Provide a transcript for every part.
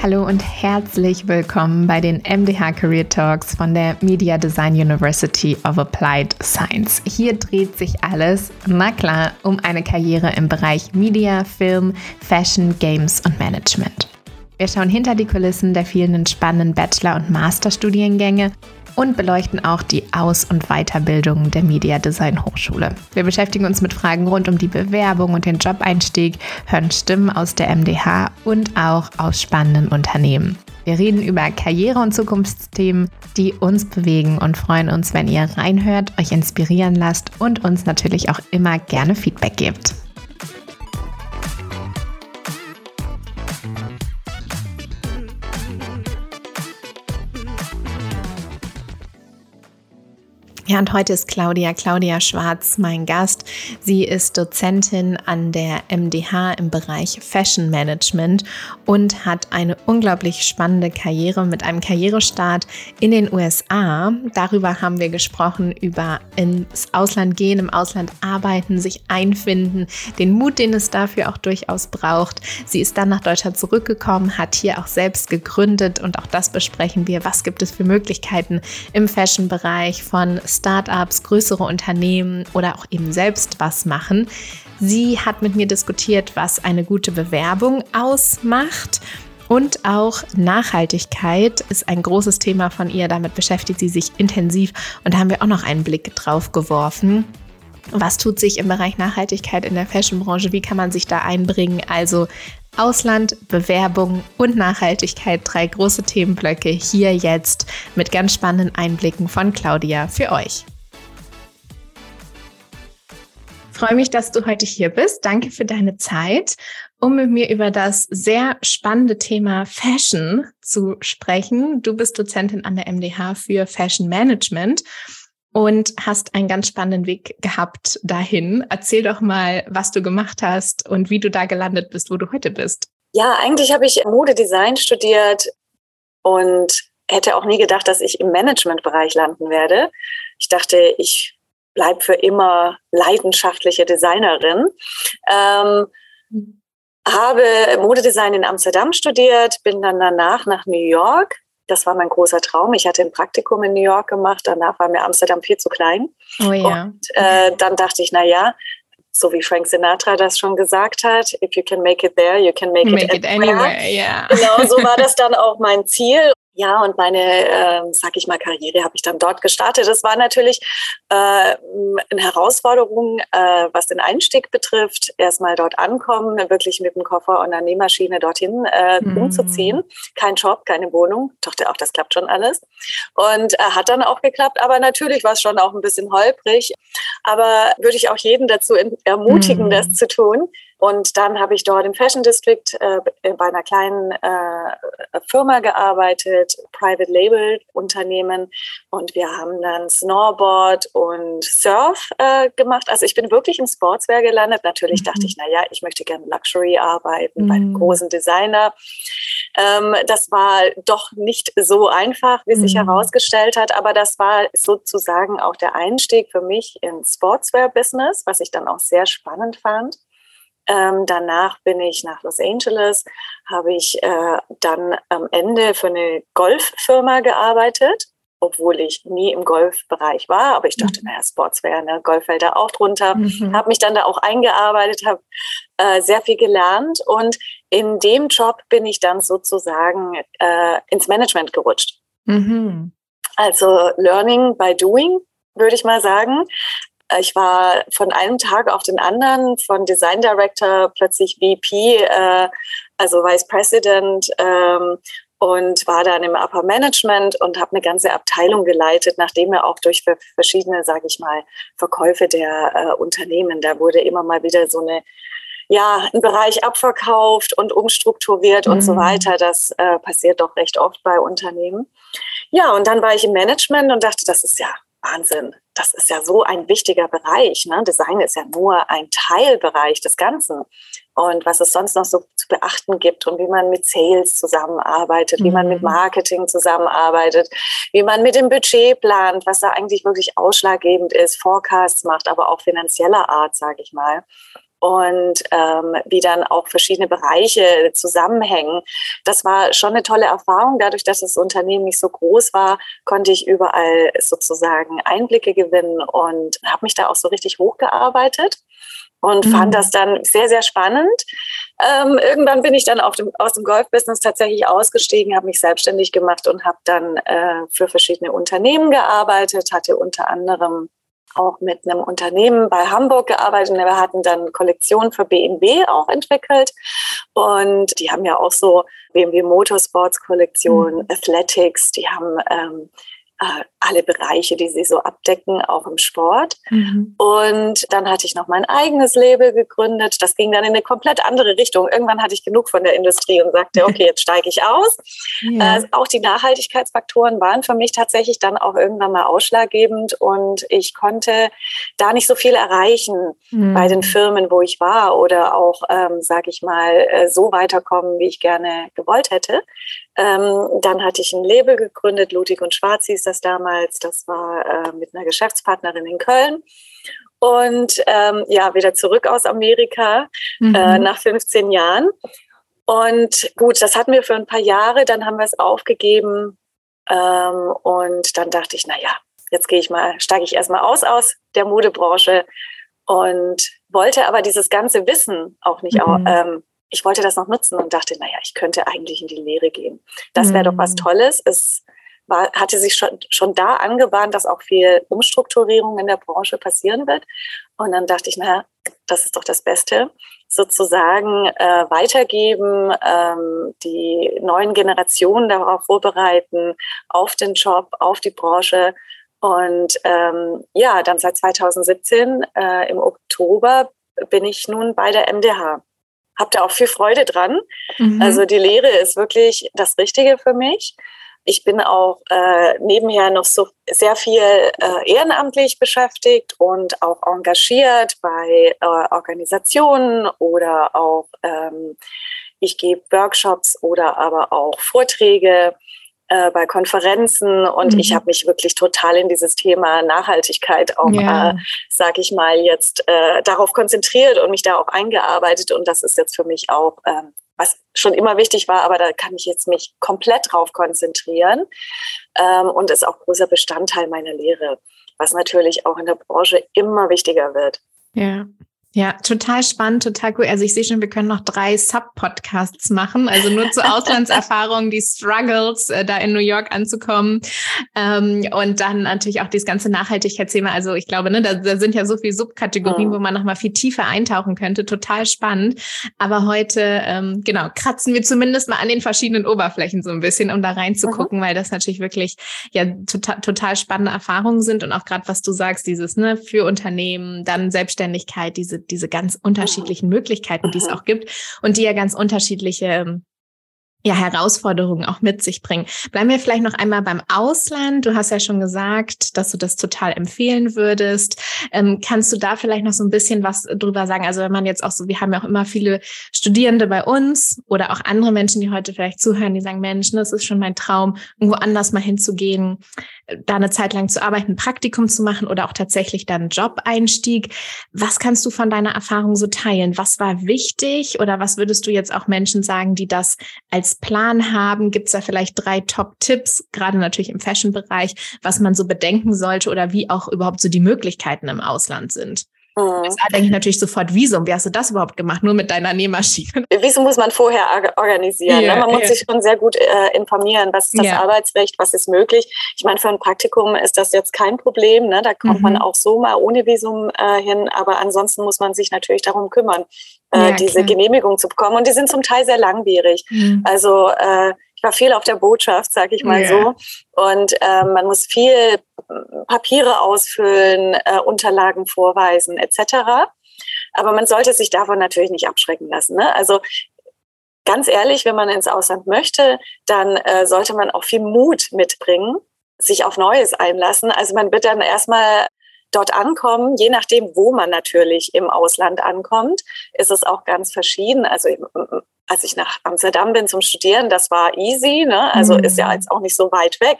Hallo und herzlich willkommen bei den MDH Career Talks von der Media Design University of Applied Science. Hier dreht sich alles, na klar, um eine Karriere im Bereich Media, Film, Fashion, Games und Management. Wir schauen hinter die Kulissen der vielen spannenden Bachelor- und Masterstudiengänge und beleuchten auch die Aus- und Weiterbildung der Media Design Hochschule. Wir beschäftigen uns mit Fragen rund um die Bewerbung und den Jobeinstieg, hören Stimmen aus der MDH und auch aus spannenden Unternehmen. Wir reden über Karriere- und Zukunftsthemen, die uns bewegen und freuen uns, wenn ihr reinhört, euch inspirieren lasst und uns natürlich auch immer gerne Feedback gebt. Ja, und heute ist Claudia, Claudia Schwarz, mein Gast. Sie ist Dozentin an der MDH im Bereich Fashion Management und hat eine unglaublich spannende Karriere mit einem Karrierestart in den USA. Darüber haben wir gesprochen, über ins Ausland gehen, im Ausland arbeiten, sich einfinden, den Mut, den es dafür auch durchaus braucht. Sie ist dann nach Deutschland zurückgekommen, hat hier auch selbst gegründet und auch das besprechen wir. Was gibt es für Möglichkeiten im Fashion-Bereich von Startups, größere Unternehmen oder auch eben selbst was machen. Sie hat mit mir diskutiert, was eine gute Bewerbung ausmacht. Und auch Nachhaltigkeit ist ein großes Thema von ihr. Damit beschäftigt sie sich intensiv. Und da haben wir auch noch einen Blick drauf geworfen. Was tut sich im Bereich Nachhaltigkeit in der Fashionbranche? Wie kann man sich da einbringen? Also Ausland, Bewerbung und Nachhaltigkeit, drei große Themenblöcke hier jetzt mit ganz spannenden Einblicken von Claudia für euch. Ich freue mich, dass du heute hier bist. Danke für deine Zeit, um mit mir über das sehr spannende Thema Fashion zu sprechen. Du bist Dozentin an der MDH für Fashion Management und hast einen ganz spannenden Weg gehabt dahin. Erzähl doch mal, was du gemacht hast und wie du da gelandet bist, wo du heute bist. Ja, eigentlich habe ich Modedesign studiert und hätte auch nie gedacht, dass ich im Managementbereich landen werde. Ich dachte, ich bleibe für immer leidenschaftliche Designerin. Ähm, habe Modedesign in Amsterdam studiert, bin dann danach nach New York das war mein großer Traum. Ich hatte ein Praktikum in New York gemacht. Danach war mir Amsterdam viel zu klein. Oh ja. Und äh, dann dachte ich, na ja, so wie Frank Sinatra das schon gesagt hat, if you can make it there, you can make, make it, it anywhere. Yeah. Genau, so war das dann auch mein Ziel. Ja, und meine, äh, sag ich mal, Karriere habe ich dann dort gestartet. Das war natürlich äh, eine Herausforderung, äh, was den Einstieg betrifft. Erstmal dort ankommen, wirklich mit dem Koffer und einer Nähmaschine dorthin äh, mhm. umzuziehen. Kein Job, keine Wohnung. Dachte auch, das klappt schon alles. Und äh, hat dann auch geklappt. Aber natürlich war es schon auch ein bisschen holprig. Aber würde ich auch jeden dazu ermutigen, mhm. das zu tun. Und dann habe ich dort im Fashion District äh, bei einer kleinen äh, Firma gearbeitet, Private Label Unternehmen. Und wir haben dann Snowboard und Surf äh, gemacht. Also ich bin wirklich im Sportswear gelandet. Natürlich mhm. dachte ich, na ja, ich möchte gerne Luxury arbeiten mhm. bei einem großen Designer. Ähm, das war doch nicht so einfach, wie mhm. sich herausgestellt hat. Aber das war sozusagen auch der Einstieg für mich ins Sportswear-Business, was ich dann auch sehr spannend fand. Ähm, danach bin ich nach Los Angeles, habe ich äh, dann am Ende für eine Golffirma gearbeitet, obwohl ich nie im Golfbereich war. Aber ich dachte, mhm. naja, Sportswear, ne, Golf fällt da auch drunter. Mhm. Habe mich dann da auch eingearbeitet, habe äh, sehr viel gelernt und in dem Job bin ich dann sozusagen äh, ins Management gerutscht. Mhm. Also Learning by Doing, würde ich mal sagen. Ich war von einem Tag auf den anderen von Design Director plötzlich VP, äh, also Vice President ähm, und war dann im Upper Management und habe eine ganze Abteilung geleitet, nachdem er auch durch verschiedene, sage ich mal, Verkäufe der äh, Unternehmen, da wurde immer mal wieder so eine ja, ein Bereich abverkauft und umstrukturiert mhm. und so mhm. weiter. Das äh, passiert doch recht oft bei Unternehmen. Ja, und dann war ich im Management und dachte, das ist ja Wahnsinn. Das ist ja so ein wichtiger Bereich. Ne? Design ist ja nur ein Teilbereich des Ganzen. Und was es sonst noch so zu beachten gibt und wie man mit Sales zusammenarbeitet, mhm. wie man mit mhm. Marketing zusammenarbeitet, wie man mit dem Budget plant, was da eigentlich wirklich ausschlaggebend ist, Forecasts macht, aber auch finanzieller Art, sage ich mal. Und ähm, wie dann auch verschiedene Bereiche zusammenhängen. Das war schon eine tolle Erfahrung. Dadurch, dass das Unternehmen nicht so groß war, konnte ich überall sozusagen Einblicke gewinnen und habe mich da auch so richtig hochgearbeitet und mhm. fand das dann sehr, sehr spannend. Ähm, irgendwann bin ich dann dem, aus dem Golf-Business tatsächlich ausgestiegen, habe mich selbstständig gemacht und habe dann äh, für verschiedene Unternehmen gearbeitet, hatte unter anderem auch mit einem Unternehmen bei Hamburg gearbeitet und wir hatten dann Kollektionen für BMW auch entwickelt. Und die haben ja auch so BMW Motorsports Kollektion, mhm. Athletics, die haben ähm, äh, alle Bereiche, die sie so abdecken, auch im Sport. Mhm. Und dann hatte ich noch mein eigenes Label gegründet. Das ging dann in eine komplett andere Richtung. Irgendwann hatte ich genug von der Industrie und sagte, okay, jetzt steige ich aus. Ja. Äh, auch die Nachhaltigkeitsfaktoren waren für mich tatsächlich dann auch irgendwann mal ausschlaggebend und ich konnte da nicht so viel erreichen mhm. bei den Firmen, wo ich war oder auch, ähm, sage ich mal, äh, so weiterkommen, wie ich gerne gewollt hätte. Ähm, dann hatte ich ein Label gegründet, Ludwig und Schwarz hieß das damals. Das war äh, mit einer Geschäftspartnerin in Köln. Und ähm, ja, wieder zurück aus Amerika mhm. äh, nach 15 Jahren. Und gut, das hatten wir für ein paar Jahre, dann haben wir es aufgegeben. Ähm, und dann dachte ich, naja, jetzt gehe ich mal, steige ich erstmal aus aus der Modebranche und wollte aber dieses ganze Wissen auch nicht mhm. ähm, ich wollte das noch nutzen und dachte, naja, ich könnte eigentlich in die Lehre gehen. Das wäre doch was mhm. Tolles. Es war, hatte sich schon, schon da angebahnt, dass auch viel Umstrukturierung in der Branche passieren wird. Und dann dachte ich, naja, das ist doch das Beste, sozusagen äh, weitergeben, ähm, die neuen Generationen darauf vorbereiten, auf den Job, auf die Branche. Und ähm, ja, dann seit 2017 äh, im Oktober bin ich nun bei der MDH habe da auch viel Freude dran. Mhm. Also die Lehre ist wirklich das Richtige für mich. Ich bin auch äh, nebenher noch so sehr viel äh, ehrenamtlich beschäftigt und auch engagiert bei äh, Organisationen oder auch ähm, ich gebe Workshops oder aber auch Vorträge äh, bei Konferenzen und mhm. ich habe mich wirklich total in dieses Thema Nachhaltigkeit auch, ja. äh, sage ich mal, jetzt äh, darauf konzentriert und mich da auch eingearbeitet und das ist jetzt für mich auch, ähm, was schon immer wichtig war, aber da kann ich jetzt mich komplett drauf konzentrieren ähm, und ist auch großer Bestandteil meiner Lehre, was natürlich auch in der Branche immer wichtiger wird. Ja, ja, total spannend, total cool. Also ich sehe schon, wir können noch drei Sub-Podcasts machen, also nur zu Auslandserfahrungen, die Struggles, äh, da in New York anzukommen ähm, und dann natürlich auch dieses ganze Nachhaltigkeitsthema. Also ich glaube, ne, da, da sind ja so viele Subkategorien, oh. wo man nochmal viel tiefer eintauchen könnte. Total spannend. Aber heute, ähm, genau, kratzen wir zumindest mal an den verschiedenen Oberflächen so ein bisschen, um da reinzugucken, mhm. weil das natürlich wirklich ja total, total spannende Erfahrungen sind und auch gerade, was du sagst, dieses ne, für Unternehmen, dann Selbstständigkeit, diese diese, ganz unterschiedlichen Möglichkeiten, die es auch gibt und die ja ganz unterschiedliche ähm, ja, Herausforderungen auch mit sich bringen. Bleiben wir vielleicht noch einmal beim Ausland. Du hast ja schon gesagt, dass du das total empfehlen würdest. Ähm, kannst du da vielleicht noch so ein bisschen was drüber sagen? Also wenn man jetzt auch so, wir haben ja auch immer viele Studierende bei uns oder auch andere Menschen, die heute vielleicht zuhören, die sagen, Mensch, das ist schon mein Traum, irgendwo anders mal hinzugehen, da eine Zeit lang zu arbeiten, ein Praktikum zu machen oder auch tatsächlich dann Job-Einstieg. Was kannst du von deiner Erfahrung so teilen? Was war wichtig oder was würdest du jetzt auch Menschen sagen, die das als Plan haben? Gibt es da vielleicht drei Top-Tipps, gerade natürlich im Fashion-Bereich, was man so bedenken sollte oder wie auch überhaupt so die Möglichkeiten im Ausland sind? Mhm. Da denke ich natürlich sofort Visum. Wie hast du das überhaupt gemacht? Nur mit deiner Nähmaschine? Visum muss man vorher organisieren. Yeah, ne? Man muss yeah. sich schon sehr gut äh, informieren, was ist das yeah. Arbeitsrecht, was ist möglich. Ich meine, für ein Praktikum ist das jetzt kein Problem. Ne? Da kommt mhm. man auch so mal ohne Visum äh, hin. Aber ansonsten muss man sich natürlich darum kümmern, äh, ja, diese Genehmigung zu bekommen. Und die sind zum Teil sehr langwierig. Mhm. Also äh, ich war viel auf der Botschaft, sage ich mal yeah. so. Und äh, man muss viel Papiere ausfüllen, äh, Unterlagen vorweisen etc. Aber man sollte sich davon natürlich nicht abschrecken lassen. Ne? Also ganz ehrlich, wenn man ins Ausland möchte, dann äh, sollte man auch viel Mut mitbringen, sich auf Neues einlassen. Also man wird dann erstmal dort ankommen, je nachdem, wo man natürlich im Ausland ankommt, ist es auch ganz verschieden. Also als ich nach Amsterdam bin zum Studieren, das war easy, ne? also mhm. ist ja jetzt auch nicht so weit weg.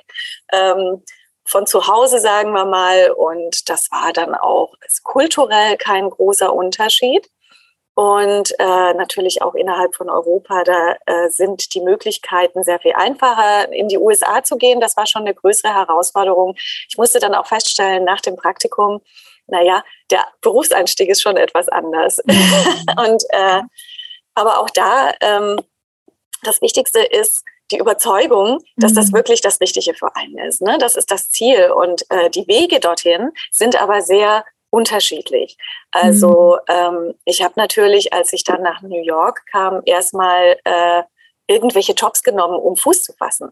Ähm, von zu Hause, sagen wir mal. Und das war dann auch kulturell kein großer Unterschied. Und äh, natürlich auch innerhalb von Europa, da äh, sind die Möglichkeiten sehr viel einfacher. In die USA zu gehen, das war schon eine größere Herausforderung. Ich musste dann auch feststellen, nach dem Praktikum, naja, der Berufseinstieg ist schon etwas anders. Mhm. und äh, aber auch da, ähm, das Wichtigste ist, die Überzeugung, dass das mhm. wirklich das Richtige für einen ist. Ne? Das ist das Ziel. Und äh, die Wege dorthin sind aber sehr unterschiedlich. Also mhm. ähm, ich habe natürlich, als ich dann nach New York kam, erstmal äh, irgendwelche Jobs genommen, um Fuß zu fassen.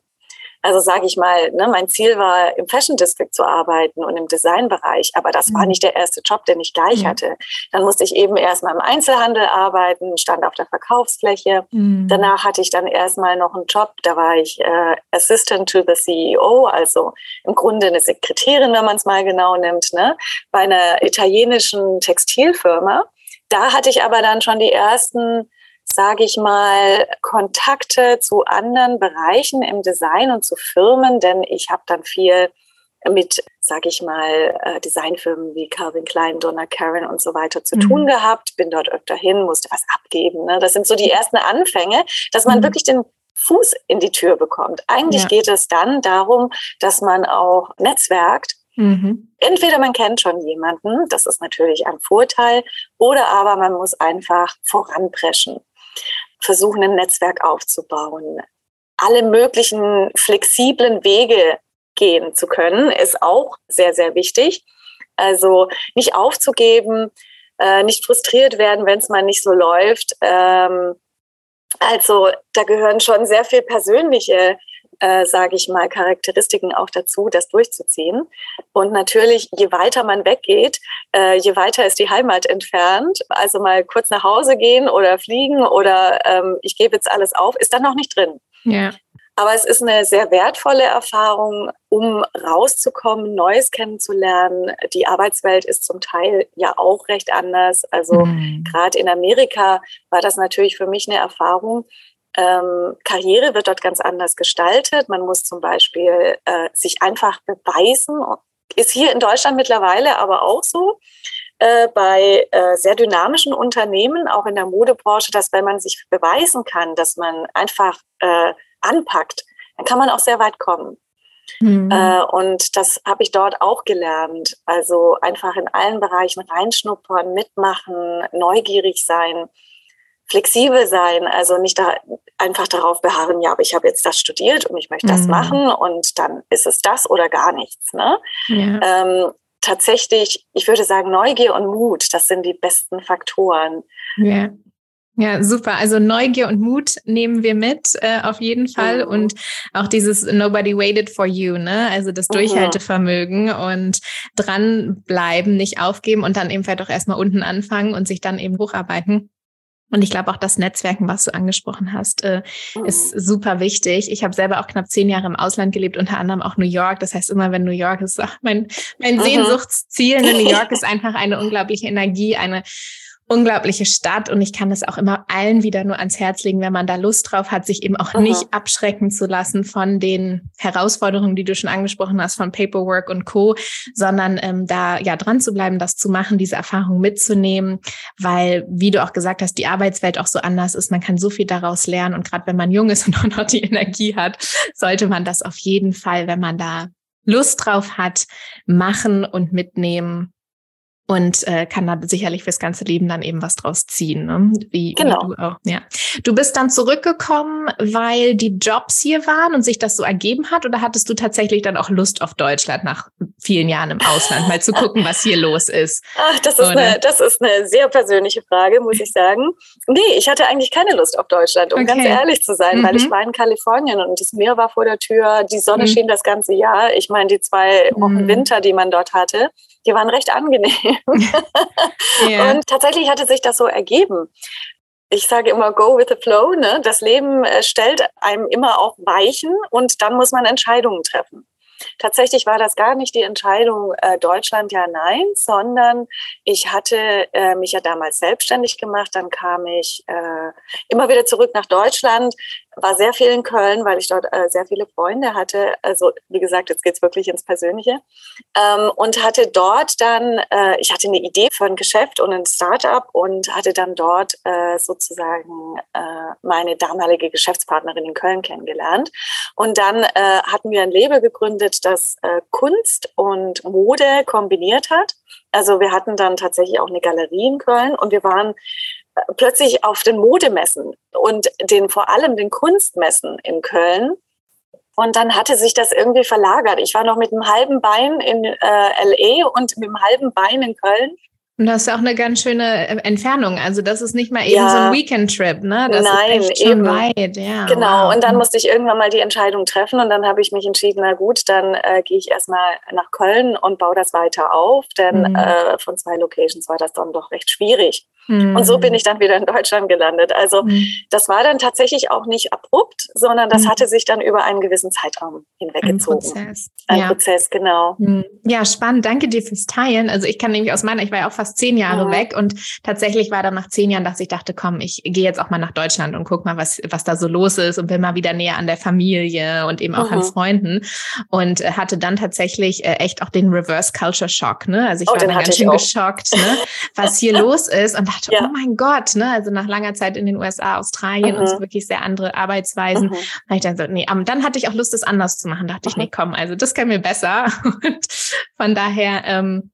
Also sage ich mal, ne, mein Ziel war, im Fashion District zu arbeiten und im Designbereich, aber das mhm. war nicht der erste Job, den ich gleich mhm. hatte. Dann musste ich eben erstmal im Einzelhandel arbeiten, stand auf der Verkaufsfläche. Mhm. Danach hatte ich dann erstmal noch einen Job, da war ich äh, Assistant to the CEO, also im Grunde eine Sekretärin, wenn man es mal genau nimmt, ne, bei einer italienischen Textilfirma. Da hatte ich aber dann schon die ersten sage ich mal, Kontakte zu anderen Bereichen im Design und zu Firmen, denn ich habe dann viel mit, sage ich mal, äh, Designfirmen wie Calvin Klein, Donna Karen und so weiter zu mhm. tun gehabt, bin dort öfter hin, musste was abgeben. Ne? Das sind so die ersten Anfänge, dass man mhm. wirklich den Fuß in die Tür bekommt. Eigentlich ja. geht es dann darum, dass man auch netzwerkt. Mhm. Entweder man kennt schon jemanden, das ist natürlich ein Vorteil, oder aber man muss einfach voranpreschen versuchen, ein Netzwerk aufzubauen. Alle möglichen flexiblen Wege gehen zu können, ist auch sehr, sehr wichtig. Also nicht aufzugeben, äh, nicht frustriert werden, wenn es mal nicht so läuft. Ähm, also da gehören schon sehr viel persönliche äh, sage ich mal, Charakteristiken auch dazu, das durchzuziehen. Und natürlich, je weiter man weggeht, äh, je weiter ist die Heimat entfernt. Also mal kurz nach Hause gehen oder fliegen oder ähm, ich gebe jetzt alles auf, ist dann noch nicht drin. Ja. Aber es ist eine sehr wertvolle Erfahrung, um rauszukommen, Neues kennenzulernen. Die Arbeitswelt ist zum Teil ja auch recht anders. Also mhm. gerade in Amerika war das natürlich für mich eine Erfahrung, ähm, Karriere wird dort ganz anders gestaltet. Man muss zum Beispiel äh, sich einfach beweisen. Ist hier in Deutschland mittlerweile aber auch so. Äh, bei äh, sehr dynamischen Unternehmen, auch in der Modebranche, dass wenn man sich beweisen kann, dass man einfach äh, anpackt, dann kann man auch sehr weit kommen. Mhm. Äh, und das habe ich dort auch gelernt. Also einfach in allen Bereichen reinschnuppern, mitmachen, neugierig sein flexibel sein, also nicht da einfach darauf beharren, ja, aber ich habe jetzt das studiert und ich möchte das mhm. machen und dann ist es das oder gar nichts. Ne? Ja. Ähm, tatsächlich, ich würde sagen, Neugier und Mut, das sind die besten Faktoren. Ja. Ja, super. Also Neugier und Mut nehmen wir mit, äh, auf jeden Fall. Mhm. Und auch dieses Nobody waited for you, ne? Also das mhm. Durchhaltevermögen und dranbleiben, nicht aufgeben und dann eben vielleicht auch erstmal unten anfangen und sich dann eben hocharbeiten. Und ich glaube auch das Netzwerken, was du angesprochen hast, äh, ist mhm. super wichtig. Ich habe selber auch knapp zehn Jahre im Ausland gelebt, unter anderem auch New York. Das heißt, immer wenn New York ist, ach, mein, mein mhm. Sehnsuchtsziel. Ne? New York ist einfach eine unglaubliche Energie, eine unglaubliche Stadt und ich kann es auch immer allen wieder nur ans Herz legen, wenn man da Lust drauf hat, sich eben auch mhm. nicht abschrecken zu lassen von den Herausforderungen, die du schon angesprochen hast, von Paperwork und Co., sondern ähm, da ja dran zu bleiben, das zu machen, diese Erfahrung mitzunehmen, weil, wie du auch gesagt hast, die Arbeitswelt auch so anders ist. Man kann so viel daraus lernen und gerade wenn man jung ist und auch noch die Energie hat, sollte man das auf jeden Fall, wenn man da Lust drauf hat, machen und mitnehmen und äh, kann da sicherlich fürs ganze Leben dann eben was draus ziehen. Ne? Wie, genau. Wie du auch. Ja. Du bist dann zurückgekommen, weil die Jobs hier waren und sich das so ergeben hat, oder hattest du tatsächlich dann auch Lust auf Deutschland nach vielen Jahren im Ausland, mal zu gucken, was hier los ist? Ach, das ist, eine, das ist eine sehr persönliche Frage, muss ich sagen. Nee, ich hatte eigentlich keine Lust auf Deutschland, um okay. ganz ehrlich zu sein, mhm. weil ich mhm. war in Kalifornien und das Meer war vor der Tür, die Sonne mhm. schien das ganze Jahr. Ich meine, die zwei Wochen mhm. Winter, die man dort hatte, die waren recht angenehm. ja. Und tatsächlich hatte sich das so ergeben. Ich sage immer, go with the flow. Ne? Das Leben äh, stellt einem immer auch Weichen und dann muss man Entscheidungen treffen. Tatsächlich war das gar nicht die Entscheidung äh, Deutschland ja nein, sondern ich hatte äh, mich ja damals selbstständig gemacht. Dann kam ich äh, immer wieder zurück nach Deutschland, war sehr viel in Köln, weil ich dort äh, sehr viele Freunde hatte. Also wie gesagt, jetzt geht's wirklich ins Persönliche. Ähm, und hatte dort dann, äh, ich hatte eine Idee für ein Geschäft und ein Startup und hatte dann dort äh, sozusagen äh, meine damalige Geschäftspartnerin in Köln kennengelernt. Und dann äh, hatten wir ein Label gegründet, das äh, Kunst und Mode kombiniert hat. Also wir hatten dann tatsächlich auch eine Galerie in Köln und wir waren plötzlich auf den Modemessen und den vor allem den Kunstmessen in Köln. Und dann hatte sich das irgendwie verlagert. Ich war noch mit einem halben Bein in äh, LA und mit einem halben Bein in Köln. Und das ist auch eine ganz schöne äh, Entfernung. Also das ist nicht mal eben ja. so ein Weekend-Trip, ne? Das Nein, ist echt schon eben. weit, ja. Genau. Wow. Und dann musste ich irgendwann mal die Entscheidung treffen und dann habe ich mich entschieden, na gut, dann äh, gehe ich erstmal nach Köln und baue das weiter auf, denn mhm. äh, von zwei Locations war das dann doch recht schwierig. Und so bin mhm. ich dann wieder in Deutschland gelandet. Also mhm. das war dann tatsächlich auch nicht abrupt, sondern das mhm. hatte sich dann über einen gewissen Zeitraum hinweggezogen. Ein Prozess. Ein ja. Prozess, genau. Mhm. Ja, spannend. Danke dir fürs Teilen. Also ich kann nämlich aus meiner, ich war ja auch fast zehn Jahre mhm. weg und tatsächlich war dann nach zehn Jahren, dass ich dachte, komm, ich gehe jetzt auch mal nach Deutschland und guck mal, was, was da so los ist und bin mal wieder näher an der Familie und eben auch an Freunden. Und äh, hatte dann tatsächlich äh, echt auch den Reverse Culture Shock. Ne? Also ich oh, war dann ganz schön geschockt, ne? was hier los ist und dachte, ja. oh mein Gott, ne? Also nach langer Zeit in den USA, Australien mhm. und so wirklich sehr andere Arbeitsweisen. Mhm. Da ich dann so, nee, aber dann hatte ich auch Lust, das anders zu machen. Da dachte mhm. ich, nee, komm, also das kann mir besser. Und von daher, ähm,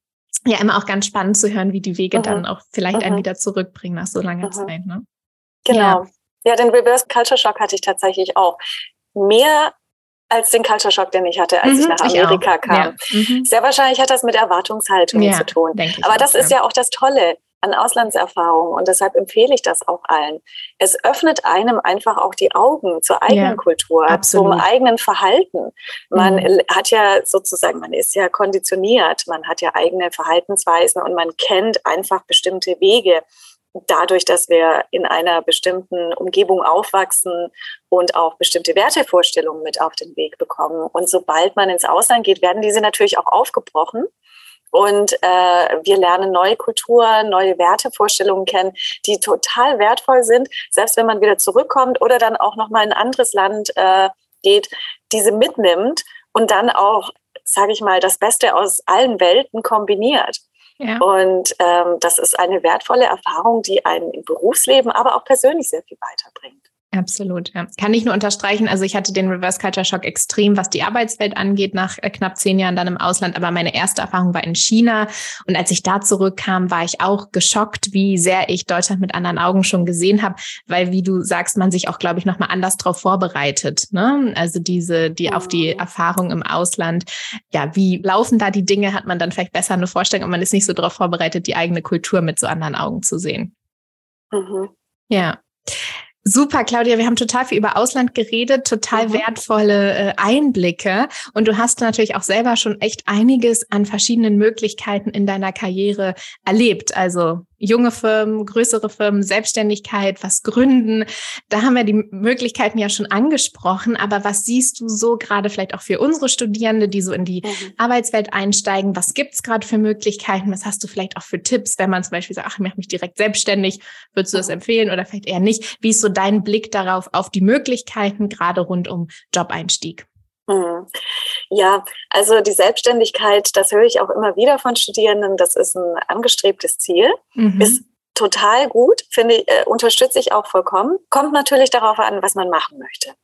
ja, immer auch ganz spannend zu hören, wie die Wege mhm. dann auch vielleicht einen mhm. wieder zurückbringen nach so langer mhm. Zeit, ne? Genau. Ja. ja, den Reverse Culture Shock hatte ich tatsächlich auch. Mehr als den Culture Shock, den ich hatte, als mhm, ich nach Amerika ich kam. Ja. Mhm. Sehr wahrscheinlich hat das mit Erwartungshaltung ja, zu tun. Aber das auch, ist ja auch das Tolle an Auslandserfahrung und deshalb empfehle ich das auch allen. Es öffnet einem einfach auch die Augen zur eigenen ja, Kultur, absolut. zum eigenen Verhalten. Man mhm. hat ja sozusagen, man ist ja konditioniert, man hat ja eigene Verhaltensweisen und man kennt einfach bestimmte Wege dadurch, dass wir in einer bestimmten Umgebung aufwachsen und auch bestimmte Wertevorstellungen mit auf den Weg bekommen. Und sobald man ins Ausland geht, werden diese natürlich auch aufgebrochen. Und äh, wir lernen neue Kulturen, neue Wertevorstellungen kennen, die total wertvoll sind, selbst wenn man wieder zurückkommt oder dann auch nochmal in ein anderes Land äh, geht, diese mitnimmt und dann auch, sage ich mal, das Beste aus allen Welten kombiniert. Ja. Und ähm, das ist eine wertvolle Erfahrung, die einen im Berufsleben, aber auch persönlich sehr viel weiterbringt. Absolut, ja. Kann ich nur unterstreichen. Also ich hatte den Reverse Culture Shock extrem, was die Arbeitswelt angeht, nach äh, knapp zehn Jahren dann im Ausland. Aber meine erste Erfahrung war in China. Und als ich da zurückkam, war ich auch geschockt, wie sehr ich Deutschland mit anderen Augen schon gesehen habe, weil, wie du sagst, man sich auch, glaube ich, nochmal anders darauf vorbereitet. Ne? Also diese, die auf die Erfahrung im Ausland. Ja, wie laufen da die Dinge? Hat man dann vielleicht besser eine Vorstellung und man ist nicht so darauf vorbereitet, die eigene Kultur mit so anderen Augen zu sehen. Mhm. Ja. Super, Claudia, wir haben total viel über Ausland geredet, total mhm. wertvolle äh, Einblicke. Und du hast natürlich auch selber schon echt einiges an verschiedenen Möglichkeiten in deiner Karriere erlebt. Also junge Firmen, größere Firmen, Selbstständigkeit, was gründen. Da haben wir die Möglichkeiten ja schon angesprochen. Aber was siehst du so gerade vielleicht auch für unsere Studierende, die so in die mhm. Arbeitswelt einsteigen? Was gibt's gerade für Möglichkeiten? Was hast du vielleicht auch für Tipps, wenn man zum Beispiel sagt, ach, ich mache mich direkt selbstständig? Würdest du das empfehlen oder vielleicht eher nicht? Wie ist so dein Blick darauf, auf die Möglichkeiten gerade rund um Jobeinstieg? Mhm. Ja, also die Selbstständigkeit, das höre ich auch immer wieder von Studierenden, das ist ein angestrebtes Ziel, mhm. ist total gut, finde ich, äh, unterstütze ich auch vollkommen. Kommt natürlich darauf an, was man machen möchte.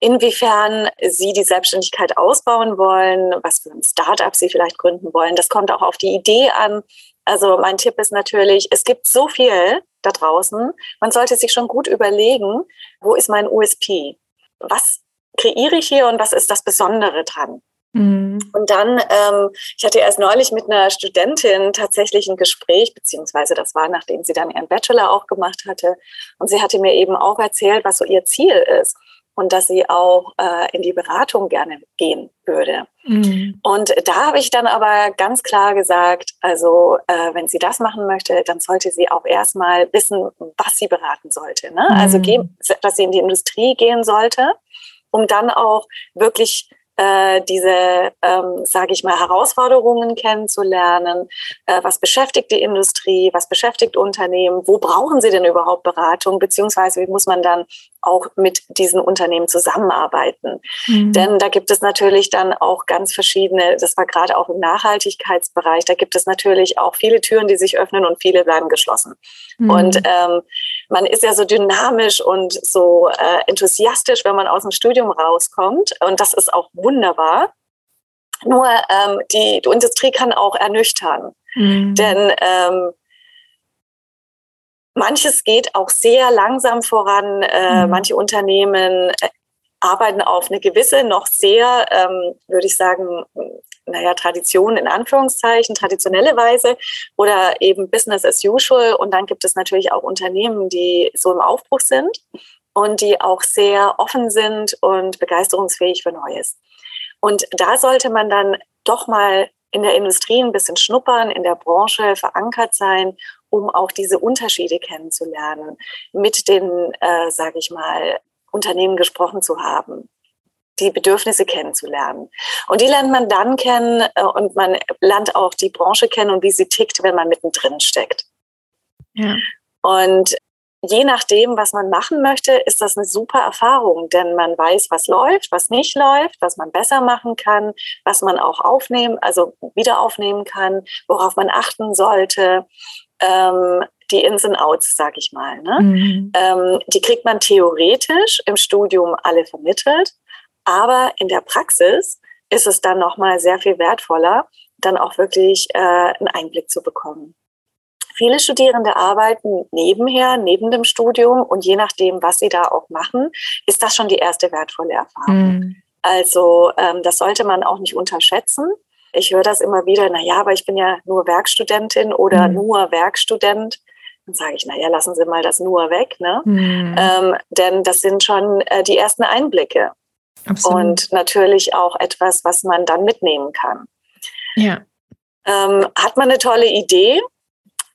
Inwiefern Sie die Selbstständigkeit ausbauen wollen, was für ein Startup Sie vielleicht gründen wollen, das kommt auch auf die Idee an. Also mein Tipp ist natürlich, es gibt so viel da draußen. Man sollte sich schon gut überlegen, wo ist mein USP? Was kreiere ich hier und was ist das Besondere dran? Mhm. Und dann, ähm, ich hatte erst neulich mit einer Studentin tatsächlich ein Gespräch, beziehungsweise das war, nachdem sie dann ihren Bachelor auch gemacht hatte. Und sie hatte mir eben auch erzählt, was so ihr Ziel ist und dass sie auch äh, in die Beratung gerne gehen würde. Mhm. Und da habe ich dann aber ganz klar gesagt, also äh, wenn sie das machen möchte, dann sollte sie auch erstmal wissen, was sie beraten sollte. Ne? Also mhm. Also dass sie in die Industrie gehen sollte um dann auch wirklich äh, diese, ähm, sage ich mal, Herausforderungen kennenzulernen. Äh, was beschäftigt die Industrie? Was beschäftigt Unternehmen? Wo brauchen sie denn überhaupt Beratung? Beziehungsweise wie muss man dann auch mit diesen Unternehmen zusammenarbeiten. Mhm. Denn da gibt es natürlich dann auch ganz verschiedene, das war gerade auch im Nachhaltigkeitsbereich, da gibt es natürlich auch viele Türen, die sich öffnen und viele bleiben geschlossen. Mhm. Und ähm, man ist ja so dynamisch und so äh, enthusiastisch, wenn man aus dem Studium rauskommt. Und das ist auch wunderbar. Nur ähm, die, die Industrie kann auch ernüchtern. Mhm. Denn ähm, manches geht auch sehr langsam voran. Äh, mhm. Manche Unternehmen äh, arbeiten auf eine gewisse, noch sehr, ähm, würde ich sagen, naja, Tradition in Anführungszeichen, traditionelle Weise oder eben Business as usual. Und dann gibt es natürlich auch Unternehmen, die so im Aufbruch sind und die auch sehr offen sind und begeisterungsfähig für Neues. Und da sollte man dann doch mal in der Industrie ein bisschen schnuppern, in der Branche verankert sein, um auch diese Unterschiede kennenzulernen, mit den, äh, sage ich mal, Unternehmen gesprochen zu haben die Bedürfnisse kennenzulernen. Und die lernt man dann kennen äh, und man lernt auch die Branche kennen und wie sie tickt, wenn man mittendrin steckt. Ja. Und je nachdem, was man machen möchte, ist das eine super Erfahrung, denn man weiß, was läuft, was nicht läuft, was man besser machen kann, was man auch aufnehmen, also wieder aufnehmen kann, worauf man achten sollte. Ähm, die Ins und Outs, sag ich mal. Ne? Mhm. Ähm, die kriegt man theoretisch im Studium alle vermittelt, aber in der Praxis ist es dann nochmal sehr viel wertvoller, dann auch wirklich äh, einen Einblick zu bekommen. Viele Studierende arbeiten nebenher, neben dem Studium und je nachdem, was sie da auch machen, ist das schon die erste wertvolle Erfahrung. Mhm. Also ähm, das sollte man auch nicht unterschätzen. Ich höre das immer wieder, na ja, aber ich bin ja nur Werkstudentin oder mhm. nur Werkstudent. Dann sage ich, na ja, lassen Sie mal das nur weg, ne? Mhm. Ähm, denn das sind schon äh, die ersten Einblicke. Absolut. Und natürlich auch etwas, was man dann mitnehmen kann. Ja. Ähm, hat man eine tolle Idee,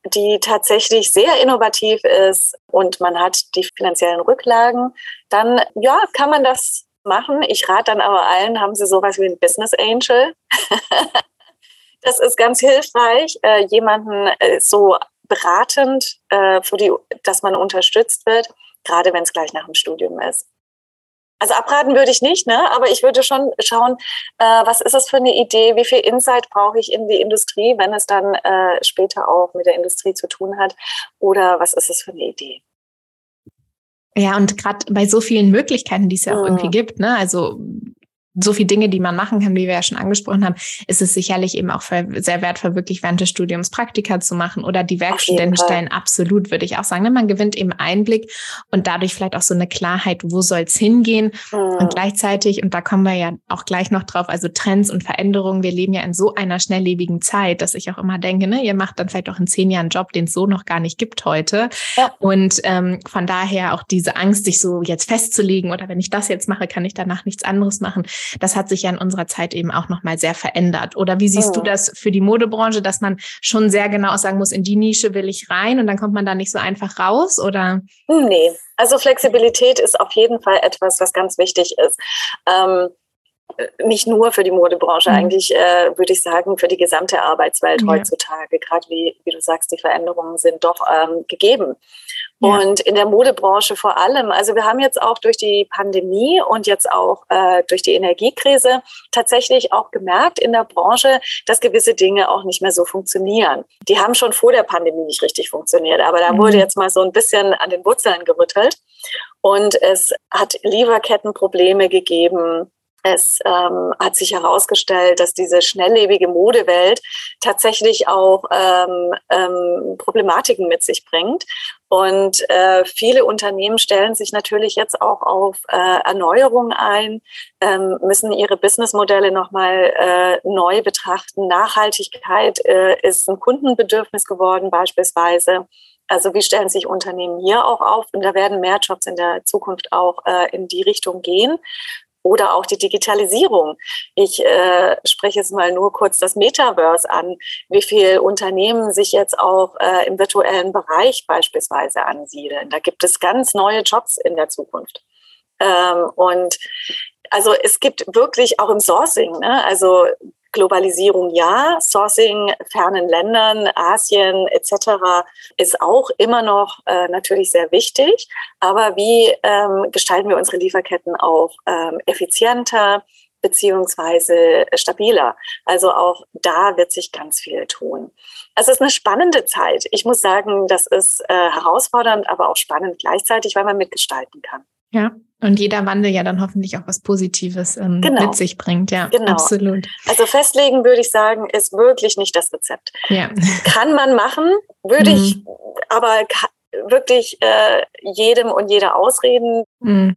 die tatsächlich sehr innovativ ist und man hat die finanziellen Rücklagen, dann ja, kann man das machen. Ich rate dann aber allen, haben Sie sowas wie ein Business Angel. das ist ganz hilfreich, äh, jemanden äh, so beratend, äh, für die, dass man unterstützt wird, gerade wenn es gleich nach dem Studium ist. Also abraten würde ich nicht, ne? aber ich würde schon schauen, äh, was ist es für eine Idee, wie viel Insight brauche ich in die Industrie, wenn es dann äh, später auch mit der Industrie zu tun hat, oder was ist es für eine Idee. Ja, und gerade bei so vielen Möglichkeiten, die es ja auch irgendwie gibt, ne? Also so viele Dinge, die man machen kann, wie wir ja schon angesprochen haben, ist es sicherlich eben auch sehr wertvoll, wirklich während des Studiums Praktika zu machen oder die Werkstudentenstellen. Absolut, würde ich auch sagen. Ne? Man gewinnt eben Einblick und dadurch vielleicht auch so eine Klarheit, wo soll es hingehen. Mhm. Und gleichzeitig, und da kommen wir ja auch gleich noch drauf, also Trends und Veränderungen. Wir leben ja in so einer schnelllebigen Zeit, dass ich auch immer denke, ne, ihr macht dann vielleicht auch in zehn Jahren einen Job, den es so noch gar nicht gibt heute. Ja. Und ähm, von daher auch diese Angst, sich so jetzt festzulegen oder wenn ich das jetzt mache, kann ich danach nichts anderes machen das hat sich ja in unserer Zeit eben auch nochmal sehr verändert. Oder wie siehst oh. du das für die Modebranche, dass man schon sehr genau sagen muss, in die Nische will ich rein und dann kommt man da nicht so einfach raus? Oder? Nee, also Flexibilität ist auf jeden Fall etwas, was ganz wichtig ist. Ähm, nicht nur für die Modebranche, mhm. eigentlich äh, würde ich sagen, für die gesamte Arbeitswelt ja. heutzutage. Gerade wie, wie du sagst, die Veränderungen sind doch ähm, gegeben. Und in der Modebranche vor allem. Also wir haben jetzt auch durch die Pandemie und jetzt auch äh, durch die Energiekrise tatsächlich auch gemerkt in der Branche, dass gewisse Dinge auch nicht mehr so funktionieren. Die haben schon vor der Pandemie nicht richtig funktioniert, aber da mhm. wurde jetzt mal so ein bisschen an den Wurzeln gerüttelt. Und es hat Lieferkettenprobleme gegeben es ähm, hat sich herausgestellt, dass diese schnelllebige Modewelt tatsächlich auch ähm, ähm, Problematiken mit sich bringt. Und äh, viele Unternehmen stellen sich natürlich jetzt auch auf äh, Erneuerung ein, ähm, müssen ihre Businessmodelle nochmal äh, neu betrachten. Nachhaltigkeit äh, ist ein Kundenbedürfnis geworden beispielsweise. Also wie stellen sich Unternehmen hier auch auf? Und da werden mehr Jobs in der Zukunft auch äh, in die Richtung gehen oder auch die Digitalisierung. Ich äh, spreche jetzt mal nur kurz das Metaverse an, wie viele Unternehmen sich jetzt auch äh, im virtuellen Bereich beispielsweise ansiedeln. Da gibt es ganz neue Jobs in der Zukunft. Ähm, und also es gibt wirklich auch im Sourcing, ne? also Globalisierung ja, Sourcing fernen Ländern, Asien etc. ist auch immer noch äh, natürlich sehr wichtig. Aber wie ähm, gestalten wir unsere Lieferketten auch ähm, effizienter beziehungsweise stabiler? Also auch da wird sich ganz viel tun. Es ist eine spannende Zeit. Ich muss sagen, das ist äh, herausfordernd, aber auch spannend gleichzeitig, weil man mitgestalten kann. Ja, und jeder Wandel ja dann hoffentlich auch was Positives ähm, genau. mit sich bringt. Ja, genau. absolut. Also festlegen würde ich sagen, ist wirklich nicht das Rezept. Ja. Kann man machen, würde mhm. ich aber wirklich äh, jedem und jeder ausreden. Mhm.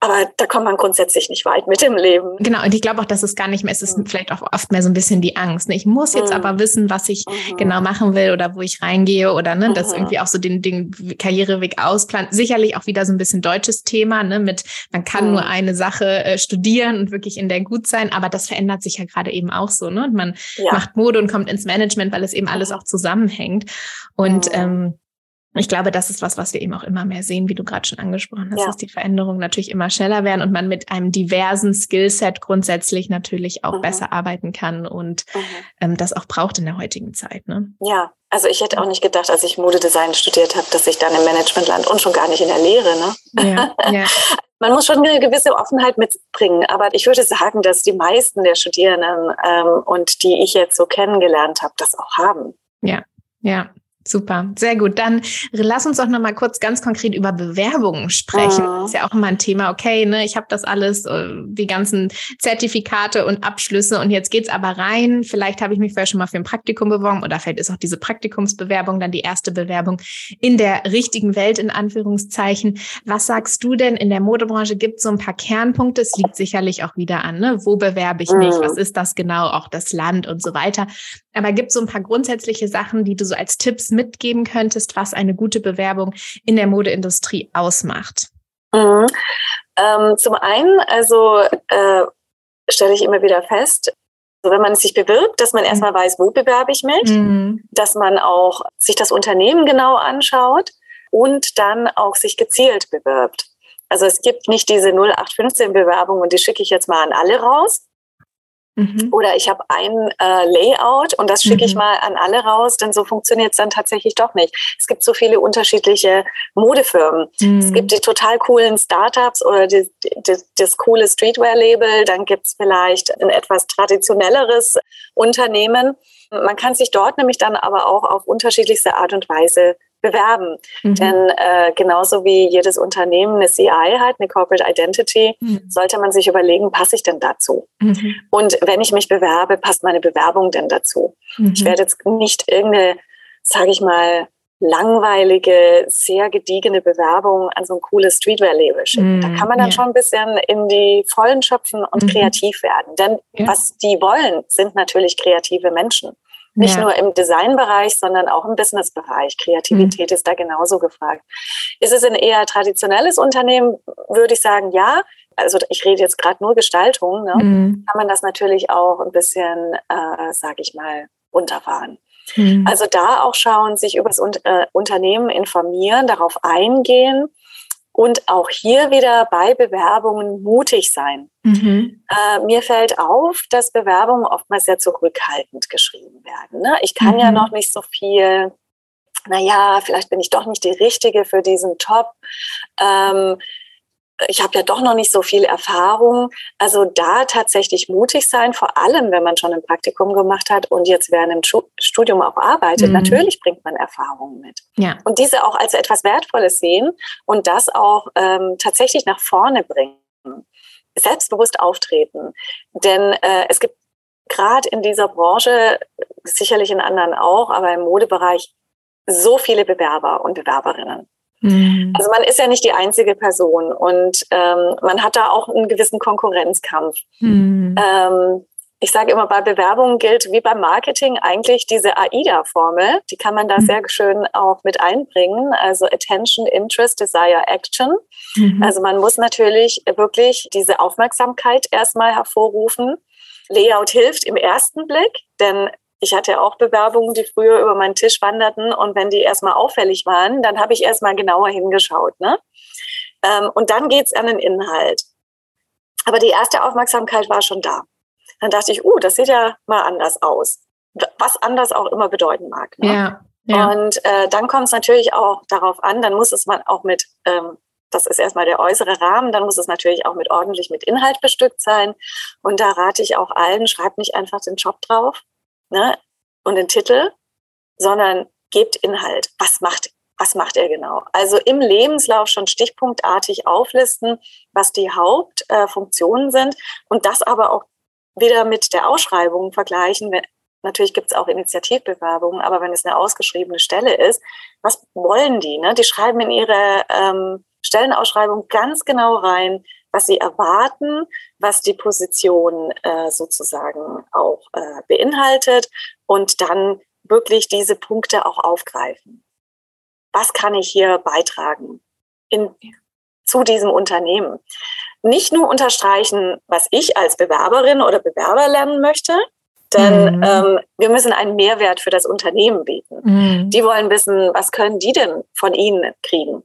Aber da kommt man grundsätzlich nicht weit mit dem Leben. Genau, und ich glaube auch, dass es gar nicht mehr ist, es ist mhm. vielleicht auch oft mehr so ein bisschen die Angst. Ne? Ich muss jetzt mhm. aber wissen, was ich mhm. genau machen will oder wo ich reingehe oder ne, mhm. das irgendwie auch so den, den Karriereweg ausplanen. Sicherlich auch wieder so ein bisschen deutsches Thema, ne, mit man kann nur mhm. eine Sache äh, studieren und wirklich in der gut sein, aber das verändert sich ja gerade eben auch so, ne? Und man ja. macht Mode und kommt ins Management, weil es eben alles auch zusammenhängt. Und ähm, ich glaube, das ist was, was wir eben auch immer mehr sehen, wie du gerade schon angesprochen hast, ja. dass die Veränderungen natürlich immer schneller werden und man mit einem diversen Skillset grundsätzlich natürlich auch mhm. besser arbeiten kann und mhm. ähm, das auch braucht in der heutigen Zeit. Ne? Ja, also ich hätte auch nicht gedacht, als ich Modedesign studiert habe, dass ich dann im Management land und schon gar nicht in der Lehre. Ne? Ja, ja. Man muss schon eine gewisse Offenheit mitbringen, aber ich würde sagen, dass die meisten der Studierenden ähm, und die ich jetzt so kennengelernt habe, das auch haben. Ja, ja, Super, sehr gut. Dann lass uns doch noch mal kurz ganz konkret über Bewerbungen sprechen. Oh. Das ist ja auch immer ein Thema. Okay, ne, ich habe das alles, äh, die ganzen Zertifikate und Abschlüsse und jetzt geht's aber rein. Vielleicht habe ich mich vorher schon mal für ein Praktikum beworben oder vielleicht ist auch diese Praktikumsbewerbung dann die erste Bewerbung in der richtigen Welt in Anführungszeichen. Was sagst du denn in der Modebranche? Gibt so ein paar Kernpunkte? Es liegt sicherlich auch wieder an, ne? Wo bewerbe ich mich? Was ist das genau? Auch das Land und so weiter. Aber gibt so ein paar grundsätzliche Sachen, die du so als Tipps mitgeben könntest, was eine gute Bewerbung in der Modeindustrie ausmacht? Mhm. Ähm, zum einen, also äh, stelle ich immer wieder fest, also wenn man sich bewirbt, dass man erstmal weiß, wo bewerbe ich mich, mhm. dass man auch sich das Unternehmen genau anschaut und dann auch sich gezielt bewirbt. Also es gibt nicht diese 0815 Bewerbung und die schicke ich jetzt mal an alle raus, Mhm. Oder ich habe ein äh, Layout und das schicke mhm. ich mal an alle raus, denn so funktioniert es dann tatsächlich doch nicht. Es gibt so viele unterschiedliche Modefirmen. Mhm. Es gibt die total coolen Startups oder die, die, das coole Streetwear-Label. Dann gibt es vielleicht ein etwas traditionelleres Unternehmen. Man kann sich dort nämlich dann aber auch auf unterschiedlichste Art und Weise bewerben. Mhm. Denn äh, genauso wie jedes Unternehmen eine CI hat, eine Corporate Identity, mhm. sollte man sich überlegen, passe ich denn dazu? Mhm. Und wenn ich mich bewerbe, passt meine Bewerbung denn dazu? Ich mhm. werde jetzt nicht irgendeine, sage ich mal, langweilige, sehr gediegene Bewerbung an so ein cooles Streetwear-Label schicken. Da mhm. kann man dann ja. schon ein bisschen in die Vollen schöpfen und mhm. kreativ werden. Denn ja. was die wollen, sind natürlich kreative Menschen. Nicht ja. nur im Designbereich, sondern auch im Businessbereich. Kreativität mhm. ist da genauso gefragt. Ist es ein eher traditionelles Unternehmen, würde ich sagen, ja. Also ich rede jetzt gerade nur Gestaltung. Ne? Mhm. Kann man das natürlich auch ein bisschen, äh, sage ich mal, runterfahren. Mhm. Also da auch schauen, sich über das äh, Unternehmen informieren, darauf eingehen und auch hier wieder bei Bewerbungen mutig sein. Mhm. Äh, mir fällt auf, dass Bewerbungen oftmals sehr zurückhaltend geschrieben werden. Ne? Ich kann mhm. ja noch nicht so viel. Naja, vielleicht bin ich doch nicht die Richtige für diesen Job. Ähm, ich habe ja doch noch nicht so viel Erfahrung. Also da tatsächlich mutig sein, vor allem wenn man schon ein Praktikum gemacht hat und jetzt während dem Studium auch arbeitet. Mhm. Natürlich bringt man Erfahrungen mit. Ja. Und diese auch als etwas Wertvolles sehen und das auch ähm, tatsächlich nach vorne bringen. Selbstbewusst auftreten. Denn äh, es gibt gerade in dieser Branche, sicherlich in anderen auch, aber im Modebereich, so viele Bewerber und Bewerberinnen. Mhm. Also man ist ja nicht die einzige Person und ähm, man hat da auch einen gewissen Konkurrenzkampf. Mhm. Ähm, ich sage immer, bei Bewerbungen gilt wie beim Marketing eigentlich diese AIDA-Formel. Die kann man da mhm. sehr schön auch mit einbringen. Also Attention, Interest, Desire, Action. Mhm. Also man muss natürlich wirklich diese Aufmerksamkeit erstmal hervorrufen. Layout hilft im ersten Blick, denn ich hatte ja auch Bewerbungen, die früher über meinen Tisch wanderten und wenn die erstmal auffällig waren, dann habe ich erstmal genauer hingeschaut. Ne? Ähm, und dann geht's an den Inhalt. Aber die erste Aufmerksamkeit war schon da. Dann dachte ich, uh, das sieht ja mal anders aus. Was anders auch immer bedeuten mag. Ne? Ja. Ja. Und äh, dann kommt es natürlich auch darauf an, dann muss es man auch mit, ähm, das ist erstmal der äußere Rahmen, dann muss es natürlich auch mit ordentlich mit Inhalt bestückt sein. Und da rate ich auch allen, schreibt nicht einfach den Job drauf ne, und den Titel, sondern gebt Inhalt. Was macht, was macht er genau? Also im Lebenslauf schon stichpunktartig auflisten, was die Hauptfunktionen äh, sind und das aber auch wieder mit der Ausschreibung vergleichen, Natürlich gibt es auch Initiativbewerbungen, aber wenn es eine ausgeschriebene Stelle ist, was wollen die? Ne? Die schreiben in ihre ähm, Stellenausschreibung ganz genau rein, was sie erwarten, was die Position äh, sozusagen auch äh, beinhaltet und dann wirklich diese Punkte auch aufgreifen. Was kann ich hier beitragen in, zu diesem Unternehmen? Nicht nur unterstreichen, was ich als Bewerberin oder Bewerber lernen möchte, denn mhm. ähm, wir müssen einen Mehrwert für das Unternehmen bieten. Mhm. Die wollen wissen, was können die denn von Ihnen kriegen?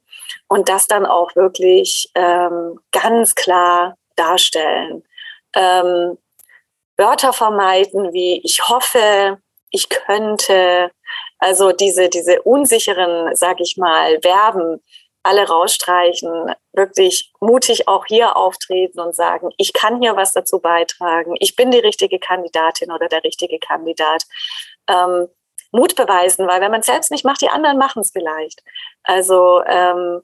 Und das dann auch wirklich ähm, ganz klar darstellen. Ähm, Wörter vermeiden wie ich hoffe, ich könnte, also diese, diese unsicheren, sag ich mal, Verben, alle rausstreichen, wirklich mutig auch hier auftreten und sagen, ich kann hier was dazu beitragen, ich bin die richtige Kandidatin oder der richtige Kandidat. Ähm, Mut beweisen, weil wenn man es selbst nicht macht, die anderen machen es vielleicht. Also ähm,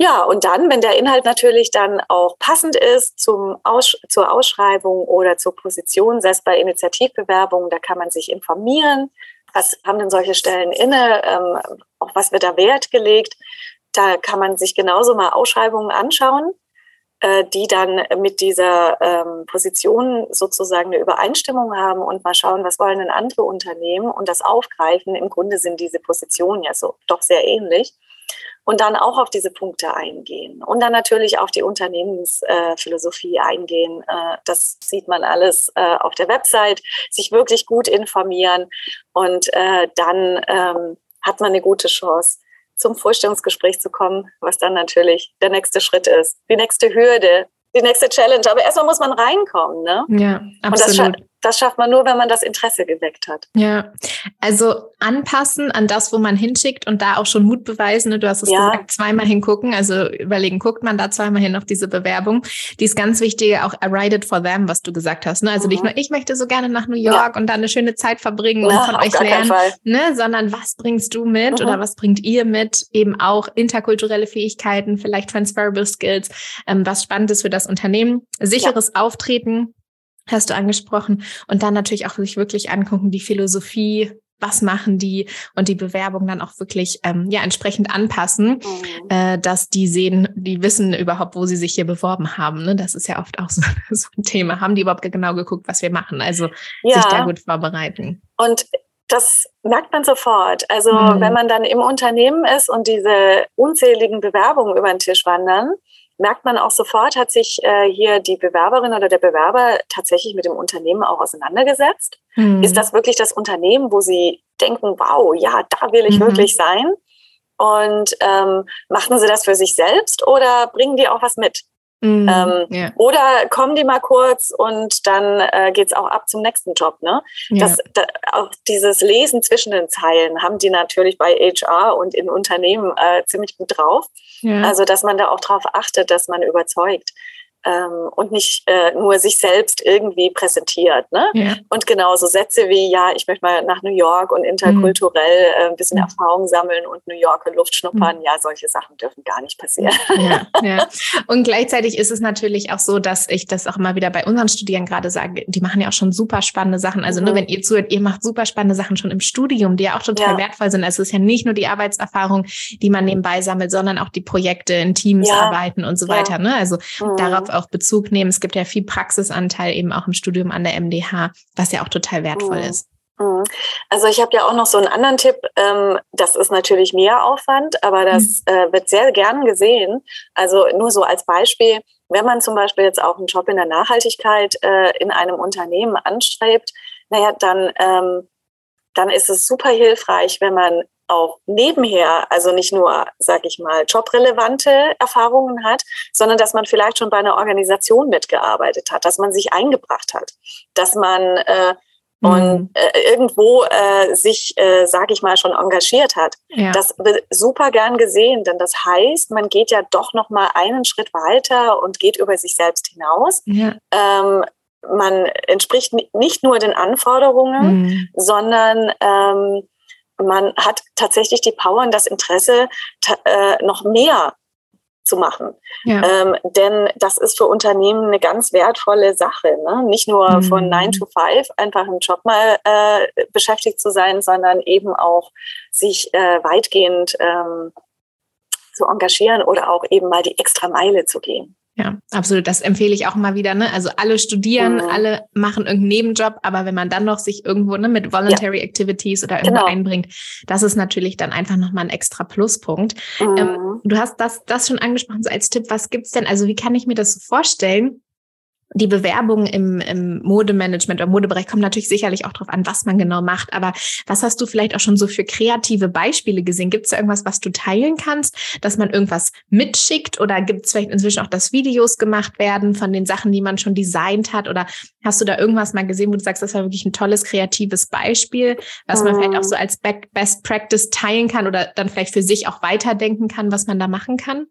ja, und dann, wenn der Inhalt natürlich dann auch passend ist zum Aus zur Ausschreibung oder zur Position, selbst bei Initiativbewerbungen, da kann man sich informieren, was haben denn solche Stellen inne, ähm, auf was wird da Wert gelegt. Da kann man sich genauso mal Ausschreibungen anschauen, äh, die dann mit dieser ähm, Position sozusagen eine Übereinstimmung haben und mal schauen, was wollen denn andere Unternehmen und das aufgreifen. Im Grunde sind diese Positionen ja so doch sehr ähnlich und dann auch auf diese Punkte eingehen und dann natürlich auf die Unternehmensphilosophie äh, eingehen. Äh, das sieht man alles äh, auf der Website, sich wirklich gut informieren und äh, dann ähm, hat man eine gute Chance, zum Vorstellungsgespräch zu kommen, was dann natürlich der nächste Schritt ist, die nächste Hürde, die nächste Challenge. Aber erstmal muss man reinkommen, ne? Ja, absolut das schafft man nur, wenn man das Interesse geweckt hat. Ja, also anpassen an das, wo man hinschickt und da auch schon Mut beweisen. Ne? Du hast es ja. gesagt, zweimal hingucken, also überlegen, guckt man da zweimal hin auf diese Bewerbung. Die ist ganz wichtig, auch I write it for them, was du gesagt hast. Ne? Also mhm. nicht nur, ich möchte so gerne nach New York ja. und da eine schöne Zeit verbringen und von euch lernen, ne? sondern was bringst du mit mhm. oder was bringt ihr mit? Eben auch interkulturelle Fähigkeiten, vielleicht transferable Skills, ähm, was spannend ist für das Unternehmen, sicheres Auftreten, hast du angesprochen. Und dann natürlich auch sich wirklich angucken, die Philosophie, was machen die und die Bewerbung dann auch wirklich ähm, ja entsprechend anpassen, mhm. äh, dass die sehen, die wissen überhaupt, wo sie sich hier beworben haben. Ne? Das ist ja oft auch so, so ein Thema. Haben die überhaupt genau geguckt, was wir machen? Also ja. sich da gut vorbereiten. Und das merkt man sofort. Also mhm. wenn man dann im Unternehmen ist und diese unzähligen Bewerbungen über den Tisch wandern, merkt man auch sofort, hat sich äh, hier die Bewerberin oder der Bewerber tatsächlich mit dem Unternehmen auch auseinandergesetzt. Mhm. Ist das wirklich das Unternehmen, wo sie denken, wow, ja, da will ich mhm. wirklich sein? Und ähm, machen sie das für sich selbst oder bringen die auch was mit? Mm, ähm, yeah. Oder kommen die mal kurz und dann äh, geht es auch ab zum nächsten Job. Ne? Yeah. Das, da, auch dieses Lesen zwischen den Zeilen haben die natürlich bei HR und in Unternehmen äh, ziemlich gut drauf. Yeah. Also, dass man da auch darauf achtet, dass man überzeugt ähm, und nicht äh, nur sich selbst irgendwie präsentiert. Ne? Ja. Und genauso Sätze wie, ja, ich möchte mal nach New York und interkulturell mhm. äh, ein bisschen. Erfahrung sammeln und New Yorker Luft schnuppern. Mhm. Ja, solche Sachen dürfen gar nicht passieren. Ja, ja. Und gleichzeitig ist es natürlich auch so, dass ich das auch immer wieder bei unseren Studierenden gerade sage, die machen ja auch schon super spannende Sachen. Also mhm. nur wenn ihr zuhört, ihr macht super spannende Sachen schon im Studium, die ja auch total ja. wertvoll sind. Also es ist ja nicht nur die Arbeitserfahrung, die man nebenbei sammelt, sondern auch die Projekte in Teams arbeiten und so weiter. Ne? Also mhm. darauf auch Bezug nehmen. Es gibt ja viel Praxisanteil eben auch im Studium an der MDH, was ja auch total wertvoll mhm. ist. Mhm. Also ich habe ja auch noch so einen anderen Tipp. Ähm, das ist natürlich mehr Aufwand, aber das mhm. äh, wird sehr gern gesehen. Also nur so als Beispiel, wenn man zum Beispiel jetzt auch einen Job in der Nachhaltigkeit äh, in einem Unternehmen anstrebt, naja, dann, ähm, dann ist es super hilfreich, wenn man auch nebenher, also nicht nur, sage ich mal, jobrelevante Erfahrungen hat, sondern dass man vielleicht schon bei einer Organisation mitgearbeitet hat, dass man sich eingebracht hat, dass man äh, und mhm. äh, irgendwo äh, sich, äh, sage ich mal, schon engagiert hat. Ja. Das wird super gern gesehen, denn das heißt, man geht ja doch noch mal einen Schritt weiter und geht über sich selbst hinaus. Ja. Ähm, man entspricht nicht nur den Anforderungen, mhm. sondern ähm, man hat tatsächlich die Power und das Interesse, äh, noch mehr zu machen. Ja. Ähm, denn das ist für Unternehmen eine ganz wertvolle Sache. Ne? Nicht nur mhm. von 9 to 5 einfach im Job mal äh, beschäftigt zu sein, sondern eben auch sich äh, weitgehend ähm, zu engagieren oder auch eben mal die extra Meile zu gehen. Ja, absolut. Das empfehle ich auch mal wieder. Ne? Also alle studieren, mhm. alle machen irgendeinen Nebenjob, aber wenn man dann noch sich irgendwo ne, mit Voluntary ja. Activities oder irgendwo genau. einbringt, das ist natürlich dann einfach nochmal ein extra Pluspunkt. Ähm, mhm. Ähm, du hast das, das schon angesprochen, so als Tipp. Was gibt's denn? Also wie kann ich mir das so vorstellen? Die Bewerbungen im, im Modemanagement oder Modebereich kommen natürlich sicherlich auch darauf an, was man genau macht. Aber was hast du vielleicht auch schon so für kreative Beispiele gesehen? Gibt es da irgendwas, was du teilen kannst, dass man irgendwas mitschickt? Oder gibt es vielleicht inzwischen auch, dass Videos gemacht werden von den Sachen, die man schon designt hat? Oder hast du da irgendwas mal gesehen, wo du sagst, das war wirklich ein tolles kreatives Beispiel, was man vielleicht auch so als Best Practice teilen kann oder dann vielleicht für sich auch weiterdenken kann, was man da machen kann?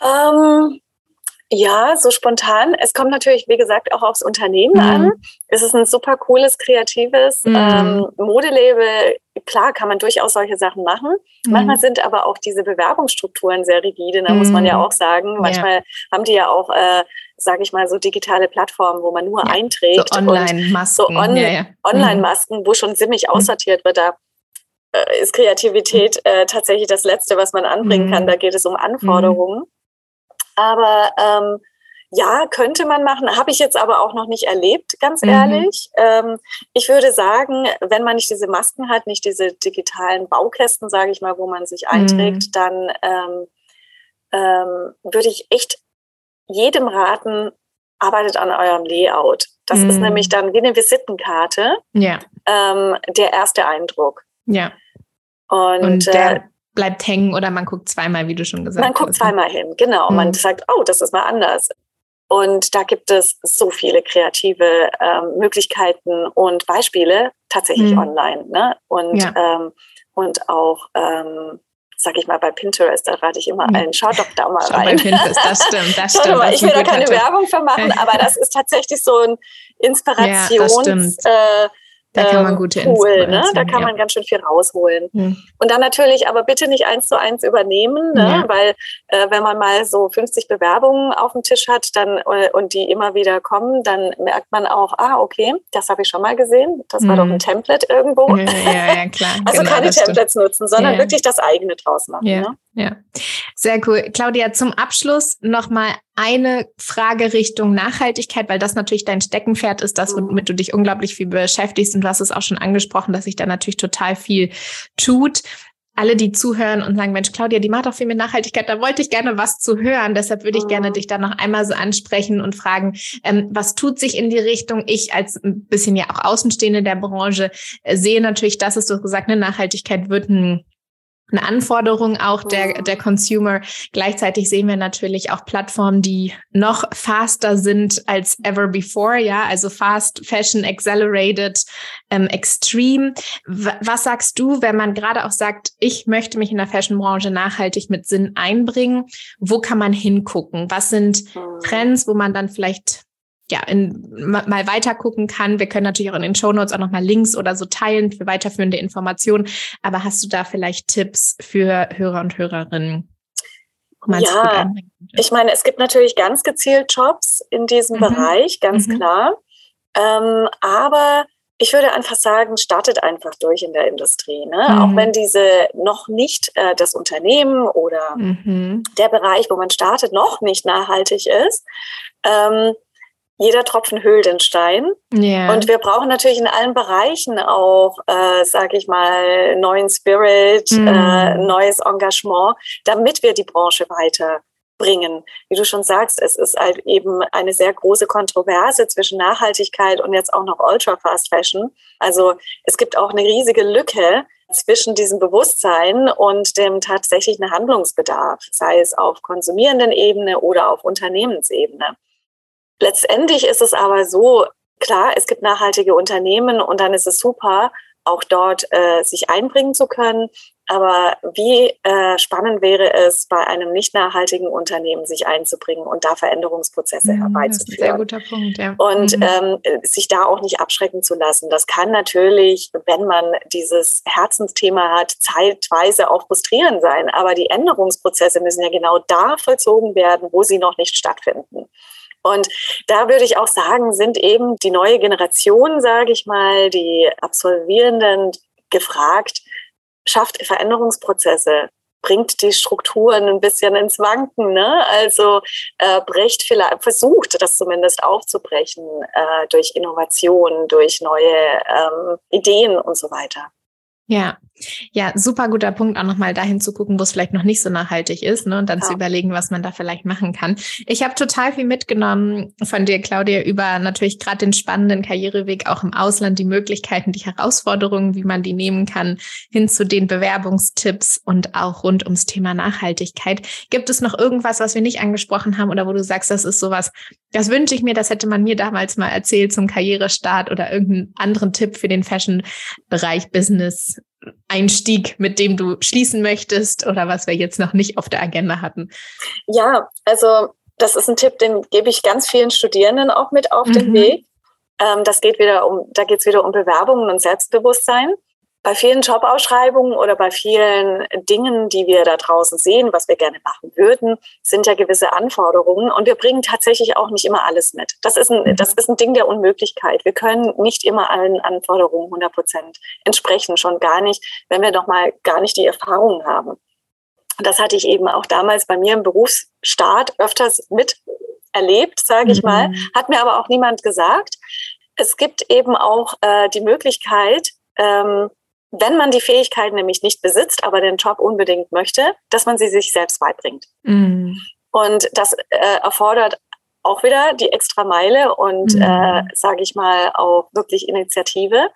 Um ja, so spontan. Es kommt natürlich, wie gesagt, auch aufs Unternehmen mhm. an. Es ist ein super cooles, kreatives mhm. ähm, Modelabel. Klar kann man durchaus solche Sachen machen. Mhm. Manchmal sind aber auch diese Bewerbungsstrukturen sehr rigide, da muss man ja mhm. auch sagen. Manchmal ja. haben die ja auch, äh, sage ich mal, so digitale Plattformen, wo man nur ja. einträgt. So Online-Masken. So on ja, Online-Masken, wo schon ziemlich mhm. aussortiert wird. Da äh, ist Kreativität äh, tatsächlich das Letzte, was man anbringen kann. Mhm. Da geht es um Anforderungen. Aber ähm, ja, könnte man machen, habe ich jetzt aber auch noch nicht erlebt, ganz mhm. ehrlich. Ähm, ich würde sagen, wenn man nicht diese Masken hat, nicht diese digitalen Baukästen, sage ich mal, wo man sich einträgt, mhm. dann ähm, ähm, würde ich echt jedem raten, arbeitet an eurem Layout. Das mhm. ist nämlich dann wie eine Visitenkarte. Ja. Ähm, der erste Eindruck. Ja. Und, Und der, äh, bleibt hängen oder man guckt zweimal, wie du schon gesagt hast. Man guckt ne? zweimal hin, genau. Mhm. Man sagt, oh, das ist mal anders. Und da gibt es so viele kreative ähm, Möglichkeiten und Beispiele tatsächlich mhm. online. Ne? Und, ja. ähm, und auch, ähm, sag ich mal, bei Pinterest, da rate ich immer mhm. allen, schaut doch da mal Schau rein. Bei Pinterest, das stimmt, das stimmt. Mal, ich will da keine. Werbung für machen, aber das ist tatsächlich so ein Inspirations... Ja, äh, da kann man ähm, gute cool, ne? Da kann ja. man ganz schön viel rausholen. Mhm. Und dann natürlich aber bitte nicht eins zu eins übernehmen, ne? Ja. weil äh, wenn man mal so 50 Bewerbungen auf dem Tisch hat dann äh, und die immer wieder kommen, dann merkt man auch, ah, okay, das habe ich schon mal gesehen. Das war mhm. doch ein Template irgendwo. Ja, ja, klar. also genau, keine Templates stimmt. nutzen, sondern wirklich das eigene draus machen. Ne? Ja, sehr cool. Claudia, zum Abschluss nochmal eine Frage Richtung Nachhaltigkeit, weil das natürlich dein Steckenpferd ist, das, womit du dich unglaublich viel beschäftigst. Und du hast es auch schon angesprochen, dass sich da natürlich total viel tut. Alle, die zuhören und sagen, Mensch, Claudia, die macht auch viel mit Nachhaltigkeit, da wollte ich gerne was zu hören. Deshalb würde ich gerne mhm. dich da noch einmal so ansprechen und fragen, ähm, was tut sich in die Richtung? Ich als ein bisschen ja auch Außenstehende der Branche äh, sehe natürlich, dass es du gesagt, eine Nachhaltigkeit wird ein eine Anforderung auch der, der Consumer. Gleichzeitig sehen wir natürlich auch Plattformen, die noch faster sind als ever before, ja, also fast, fashion, accelerated, ähm, extreme. W was sagst du, wenn man gerade auch sagt, ich möchte mich in der Fashionbranche nachhaltig mit Sinn einbringen? Wo kann man hingucken? Was sind hm. Trends, wo man dann vielleicht ja, in, mal weiter gucken kann. Wir können natürlich auch in den Show Notes auch nochmal Links oder so teilen für weiterführende Informationen. Aber hast du da vielleicht Tipps für Hörer und Hörerinnen? Ja, ich meine, es gibt natürlich ganz gezielt Jobs in diesem mhm. Bereich, ganz mhm. klar. Ähm, aber ich würde einfach sagen, startet einfach durch in der Industrie. Ne? Mhm. Auch wenn diese noch nicht äh, das Unternehmen oder mhm. der Bereich, wo man startet, noch nicht nachhaltig ist. Ähm, jeder Tropfen höhlt den Stein. Yeah. Und wir brauchen natürlich in allen Bereichen auch, äh, sage ich mal, neuen Spirit, mm. äh, neues Engagement, damit wir die Branche weiter bringen. Wie du schon sagst, es ist halt eben eine sehr große Kontroverse zwischen Nachhaltigkeit und jetzt auch noch Ultra Fast Fashion. Also es gibt auch eine riesige Lücke zwischen diesem Bewusstsein und dem tatsächlichen Handlungsbedarf, sei es auf konsumierenden Ebene oder auf Unternehmensebene. Letztendlich ist es aber so, klar, es gibt nachhaltige Unternehmen und dann ist es super, auch dort äh, sich einbringen zu können. Aber wie äh, spannend wäre es, bei einem nicht nachhaltigen Unternehmen sich einzubringen und da Veränderungsprozesse mhm, herbeizuführen. Das ist ein sehr guter Punkt, ja. Und mhm. ähm, sich da auch nicht abschrecken zu lassen. Das kann natürlich, wenn man dieses Herzensthema hat, zeitweise auch frustrierend sein. Aber die Änderungsprozesse müssen ja genau da vollzogen werden, wo sie noch nicht stattfinden. Und da würde ich auch sagen, sind eben die neue Generation, sage ich mal, die Absolvierenden gefragt, schafft Veränderungsprozesse, bringt die Strukturen ein bisschen ins Wanken, ne? Also äh, bricht vielleicht, versucht das zumindest aufzubrechen äh, durch Innovation, durch neue ähm, Ideen und so weiter. Ja, ja, super guter Punkt, auch nochmal dahin zu gucken, wo es vielleicht noch nicht so nachhaltig ist, ne? Und dann ja. zu überlegen, was man da vielleicht machen kann. Ich habe total viel mitgenommen von dir, Claudia, über natürlich gerade den spannenden Karriereweg auch im Ausland, die Möglichkeiten, die Herausforderungen, wie man die nehmen kann, hin zu den Bewerbungstipps und auch rund ums Thema Nachhaltigkeit. Gibt es noch irgendwas, was wir nicht angesprochen haben oder wo du sagst, das ist sowas, das wünsche ich mir, das hätte man mir damals mal erzählt zum Karrierestart oder irgendeinen anderen Tipp für den Fashion-Bereich, Business, Einstieg, mit dem du schließen möchtest oder was wir jetzt noch nicht auf der Agenda hatten? Ja, also das ist ein Tipp, den gebe ich ganz vielen Studierenden auch mit auf mhm. den Weg. Ähm, das geht wieder um, da geht es wieder um Bewerbungen und Selbstbewusstsein bei vielen Jobausschreibungen oder bei vielen Dingen, die wir da draußen sehen, was wir gerne machen würden, sind ja gewisse Anforderungen und wir bringen tatsächlich auch nicht immer alles mit. Das ist ein, das ist ein Ding der Unmöglichkeit. Wir können nicht immer allen Anforderungen 100 Prozent entsprechen, schon gar nicht, wenn wir noch mal gar nicht die Erfahrung haben. Das hatte ich eben auch damals bei mir im Berufsstart öfters miterlebt, sage ich mhm. mal, hat mir aber auch niemand gesagt. Es gibt eben auch äh, die Möglichkeit, ähm, wenn man die Fähigkeiten nämlich nicht besitzt, aber den Job unbedingt möchte, dass man sie sich selbst beibringt. Mhm. Und das äh, erfordert auch wieder die extra Meile und, mhm. äh, sage ich mal, auch wirklich Initiative.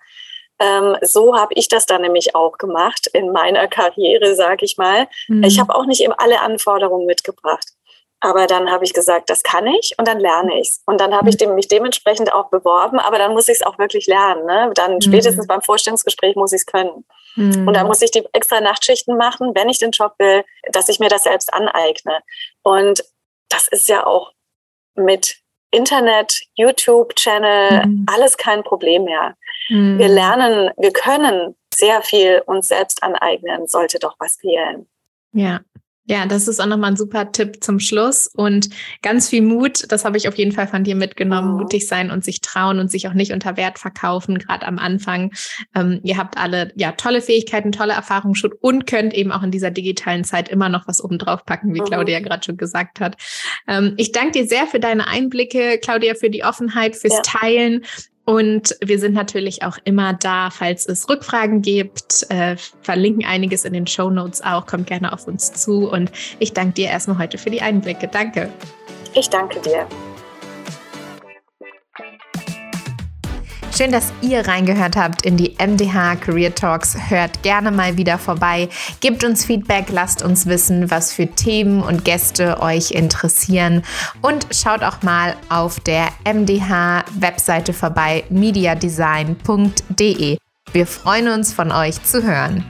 Ähm, so habe ich das dann nämlich auch gemacht in meiner Karriere, sage ich mal. Mhm. Ich habe auch nicht eben alle Anforderungen mitgebracht. Aber dann habe ich gesagt, das kann ich und dann lerne ich es. Und dann habe ich dem, mich dementsprechend auch beworben, aber dann muss ich es auch wirklich lernen. Ne? Dann mhm. spätestens beim Vorstellungsgespräch muss ich es können. Mhm. Und dann muss ich die extra Nachtschichten machen, wenn ich den Job will, dass ich mir das selbst aneigne. Und das ist ja auch mit Internet, YouTube-Channel, mhm. alles kein Problem mehr. Mhm. Wir lernen, wir können sehr viel uns selbst aneignen, sollte doch was fehlen. Ja, ja, das ist auch nochmal ein super Tipp zum Schluss und ganz viel Mut. Das habe ich auf jeden Fall von dir mitgenommen. Oh. Mutig sein und sich trauen und sich auch nicht unter Wert verkaufen, gerade am Anfang. Ähm, ihr habt alle ja tolle Fähigkeiten, tolle Erfahrungen schon und könnt eben auch in dieser digitalen Zeit immer noch was oben drauf packen, wie oh. Claudia gerade schon gesagt hat. Ähm, ich danke dir sehr für deine Einblicke, Claudia, für die Offenheit, fürs ja. Teilen. Und wir sind natürlich auch immer da, falls es Rückfragen gibt. Äh, verlinken einiges in den Show Notes auch. Kommt gerne auf uns zu. Und ich danke dir erstmal heute für die Einblicke. Danke. Ich danke dir. Schön, dass ihr reingehört habt in die MDH Career Talks. Hört gerne mal wieder vorbei. Gebt uns Feedback, lasst uns wissen, was für Themen und Gäste euch interessieren. Und schaut auch mal auf der MDH-Webseite vorbei, mediadesign.de. Wir freuen uns, von euch zu hören.